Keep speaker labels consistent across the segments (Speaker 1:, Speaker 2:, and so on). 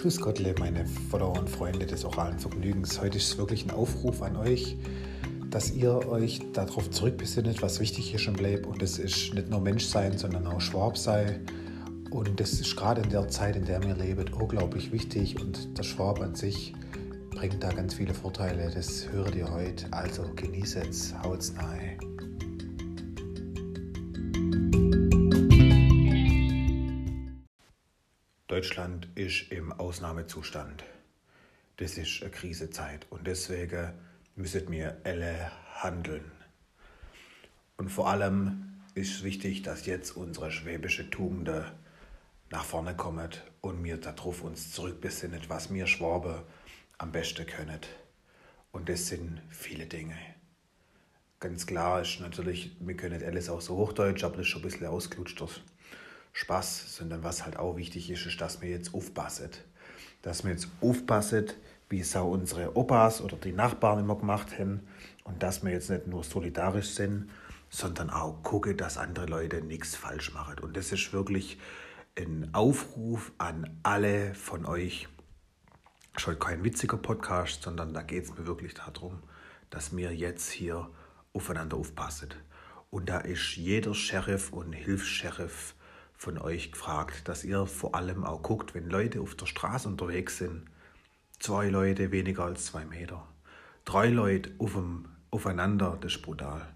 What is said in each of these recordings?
Speaker 1: Grüß Gott, meine Follower und Freunde des oralen Vergnügens. Heute ist wirklich ein Aufruf an euch, dass ihr euch darauf zurückbesinnet, was wichtig ist im Leben. Und das ist nicht nur Mensch sein, sondern auch Schwab sein. Und das ist gerade in der Zeit, in der wir leben, unglaublich wichtig. Und der Schwab an sich bringt da ganz viele Vorteile. Das höret ihr heute. Also genießt es, haut's nahe. Deutschland ist im Ausnahmezustand. Das ist eine Krisezeit und deswegen müssen wir alle handeln. Und vor allem ist wichtig, dass jetzt unsere schwäbische Tugenden nach vorne kommen und wir darauf uns zurückbesinnen, was wir Schwabe am besten können. Und das sind viele Dinge. Ganz klar ist natürlich, wir können nicht alles auch so Hochdeutsch, aber das ist schon ein bisschen ausgelutscht. Spaß, sondern was halt auch wichtig ist, ist, dass wir jetzt aufpassen. Dass wir jetzt aufpassen, wie es auch unsere Opas oder die Nachbarn immer gemacht haben und dass wir jetzt nicht nur solidarisch sind, sondern auch gucken, dass andere Leute nichts falsch machen. Und das ist wirklich ein Aufruf an alle von euch. Heute kein witziger Podcast, sondern da geht es mir wirklich darum, dass wir jetzt hier aufeinander aufpassen. Und da ist jeder Sheriff und Hilfs-Sheriff von euch gefragt, dass ihr vor allem auch guckt, wenn Leute auf der Straße unterwegs sind, zwei Leute weniger als zwei Meter, drei Leute auf dem, aufeinander, das ist brutal.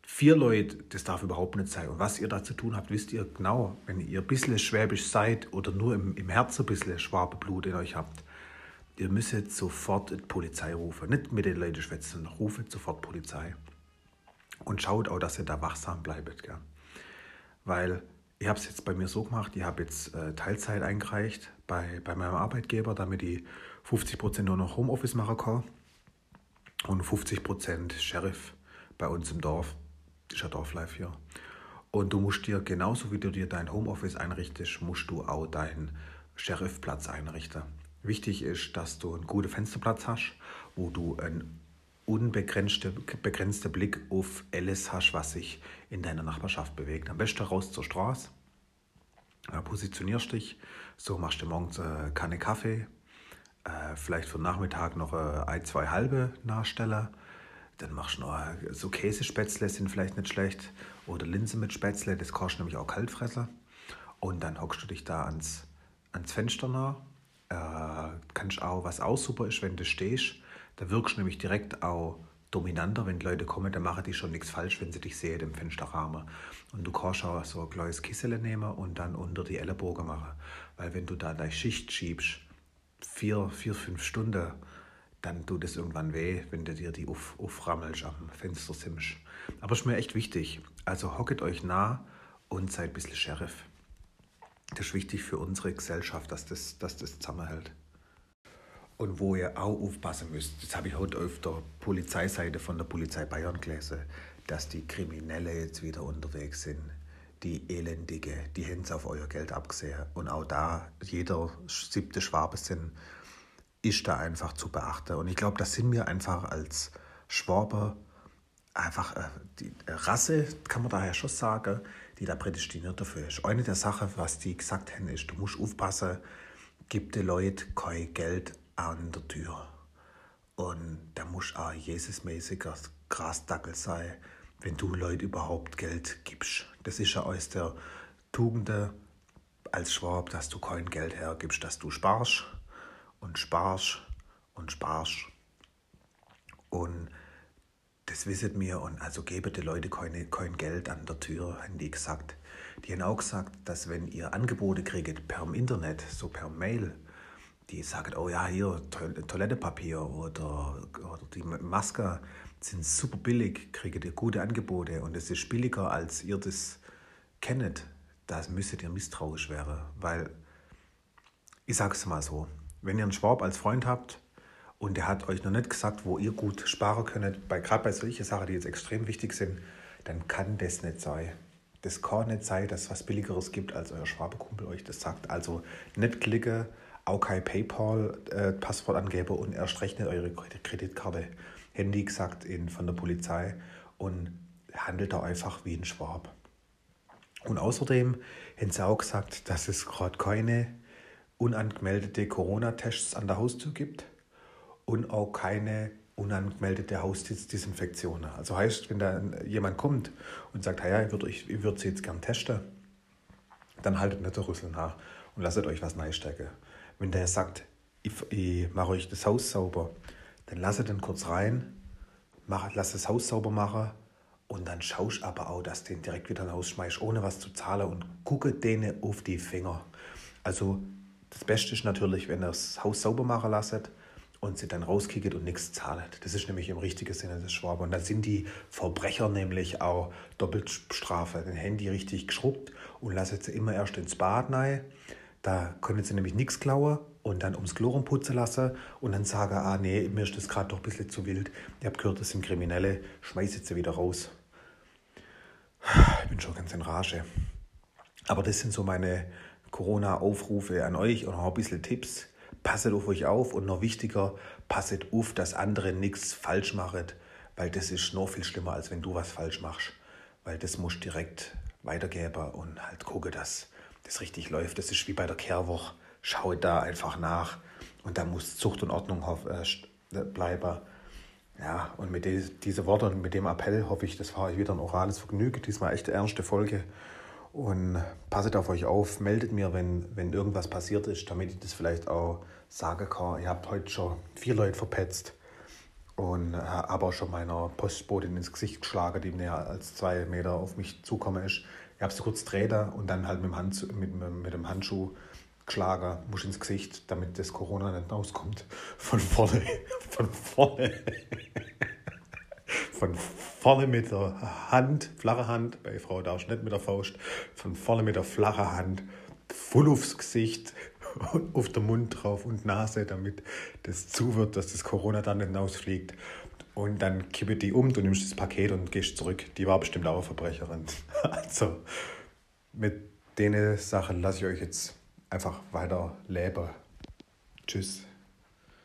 Speaker 1: Vier Leute, das darf überhaupt nicht sein. Und was ihr da zu tun habt, wisst ihr genau. Wenn ihr ein bisschen schwäbisch seid oder nur im, im Herz ein bisschen Schwabenblut in euch habt, ihr müsst sofort die Polizei rufen. Nicht mit den Leuten schwätzen, ruft sofort Polizei. Und schaut auch, dass ihr da wachsam bleibt. Gell? Weil ich habe es jetzt bei mir so gemacht, ich habe jetzt äh, Teilzeit eingereicht bei, bei meinem Arbeitgeber, damit ich 50% nur noch Homeoffice machen kann und 50% Sheriff bei uns im Dorf. Das ist ja Dorflife hier. Und du musst dir, genauso wie du dir dein Homeoffice einrichtest, musst du auch deinen Sheriffplatz einrichten. Wichtig ist, dass du einen guten Fensterplatz hast, wo du einen unbegrenzte begrenzte Blick auf alles hast, was sich in deiner Nachbarschaft bewegt. Am besten raus zur Straße, äh, positionierst dich, so machst du morgens äh, Kanne Kaffee, äh, vielleicht für den Nachmittag noch ein, zwei halbe nachstellen. Dann machst du noch so Käsespätzle, sind vielleicht nicht schlecht. Oder Linse mit Spätzle, das kannst du nämlich auch kalt fressen. Und dann hockst du dich da ans, ans Fenster nah. Äh, kannst auch, was auch super ist, wenn du stehst, da wirkst du nämlich direkt auch dominanter, wenn Leute kommen, dann machen die schon nichts falsch, wenn sie dich sehen im Fensterrahmen. Und du kannst auch so ein kleines Kissel nehmen und dann unter die Ellenbogen machen. Weil wenn du da deine Schicht schiebst, vier, vier, fünf Stunden, dann tut es irgendwann weh, wenn du dir die auf, auframmelst am Fenster simmst. Aber es ist mir echt wichtig. Also hocket euch nah und seid ein bisschen Sheriff. Das ist wichtig für unsere Gesellschaft, dass das, dass das zusammenhält. Und wo ihr auch aufpassen müsst, das habe ich heute auf der Polizeiseite von der Polizei Bayern gelesen, dass die Kriminelle jetzt wieder unterwegs sind. Die Elendige, die haben auf euer Geld abgesehen. Und auch da, jeder siebte Schwabe sind, ist da einfach zu beachten. Und ich glaube, das sind wir einfach als Schwaber einfach äh, die Rasse, kann man daher schon sagen, die da prädestiniert dafür ist. Eine der Sachen, was die gesagt haben, ist, du musst aufpassen, gib den Leuten kein Geld an der Tür. Und da muss auch Jesusmäßiger Grasdackel sein, wenn du Leuten überhaupt Geld gibst. Das ist ja aus der Tugende als Schwab, dass du kein Geld hergibst, dass du sparst und sparst und sparst. Und das wisset mir und also gebe die Leute keine, kein Geld an der Tür, haben die gesagt. Die haben auch gesagt, dass wenn ihr Angebote kriegt per Internet, so per Mail, die sagen, oh ja, hier Toilettepapier oder, oder die Maske sind super billig, kriegt ihr gute Angebote und es ist billiger, als ihr das kennt. Da müsstet ihr misstrauisch werden, weil ich sage es mal so, wenn ihr einen Schwab als Freund habt und der hat euch noch nicht gesagt, wo ihr gut sparen könnt, bei, gerade bei solchen Sachen, die jetzt extrem wichtig sind, dann kann das nicht sein. Das kann nicht sein, dass es was Billigeres gibt, als euer Schwabekumpel euch das sagt. Also nicht klicken, auch kein PayPal-Passwort äh, angeben und erst rechnet eure Kreditkarte. Handy gesagt in, von der Polizei und handelt da einfach wie ein Schwab. Und außerdem haben sie auch gesagt, dass es gerade keine unangemeldete Corona-Tests an der Haustür gibt und auch keine unangemeldete Hausdienstdesinfektion. Also heißt, wenn da jemand kommt und sagt, ja, ich würde sie jetzt gern testen, dann haltet nicht der Rüssel nach und lasst euch was neistecken. Wenn der sagt, ich, ich mache euch das Haus sauber, dann lasst den kurz rein, mach, lass das Haus sauber machen und dann schaust aber auch, dass den direkt wieder rausschmeißt, ohne was zu zahlen und gucke denen auf die Finger. Also das Beste ist natürlich, wenn ihr das Haus sauber machen lasst und sie dann rauskickt und nichts zahlt. Das ist nämlich im richtigen Sinne des Schwaber. Und dann sind die Verbrecher nämlich auch Doppelstrafe. Den Handy richtig geschrubbt und lassen sie immer erst ins Bad rein. Da können sie nämlich nichts klauen und dann ums Klo putzen lassen und dann sagen, ah nee, mir ist das gerade doch ein bisschen zu wild. Ich habe gehört, das sind Kriminelle, schmeiße sie wieder raus. Ich bin schon ganz in Rage. Aber das sind so meine Corona-Aufrufe an euch und auch ein bisschen Tipps. Passet auf euch auf und noch wichtiger, passet auf, dass andere nichts falsch machen, weil das ist noch viel schlimmer, als wenn du was falsch machst. Weil das musst direkt weitergeben und halt gucken, dass das richtig läuft. Das ist wie bei der Kehrwoche. Schau da einfach nach und da muss Zucht und Ordnung äh, bleiben. Ja, und mit diesen Worten und mit dem Appell hoffe ich, das war euch wieder ein orales Vergnügen. Diesmal echt eine ernste Folge. Und passet auf euch auf, meldet mir, wenn, wenn irgendwas passiert ist, damit ich das vielleicht auch sagen kann. Ihr habt heute schon vier Leute verpetzt und äh, aber schon meiner Postbotin ins Gesicht geschlagen, die näher als zwei Meter auf mich zukommen ist. Ich habe sie kurz gedreht und dann halt mit dem, Hand, mit, mit dem Handschuh geschlagen, muss ins Gesicht, damit das Corona nicht rauskommt. Von vorne, von vorne. von vorne mit der Hand, flache Hand, bei Frau darfst nicht mit der Faust, von vorne mit der flachen Hand, voll aufs Gesicht auf den Mund drauf und Nase, damit das zu wird, dass das Corona dann nicht rausfliegt. Und dann kippe die um, du nimmst das Paket und gehst zurück. Die war bestimmt auch eine Verbrecherin. Also mit den Sachen lasse ich euch jetzt einfach weiter leben. Tschüss.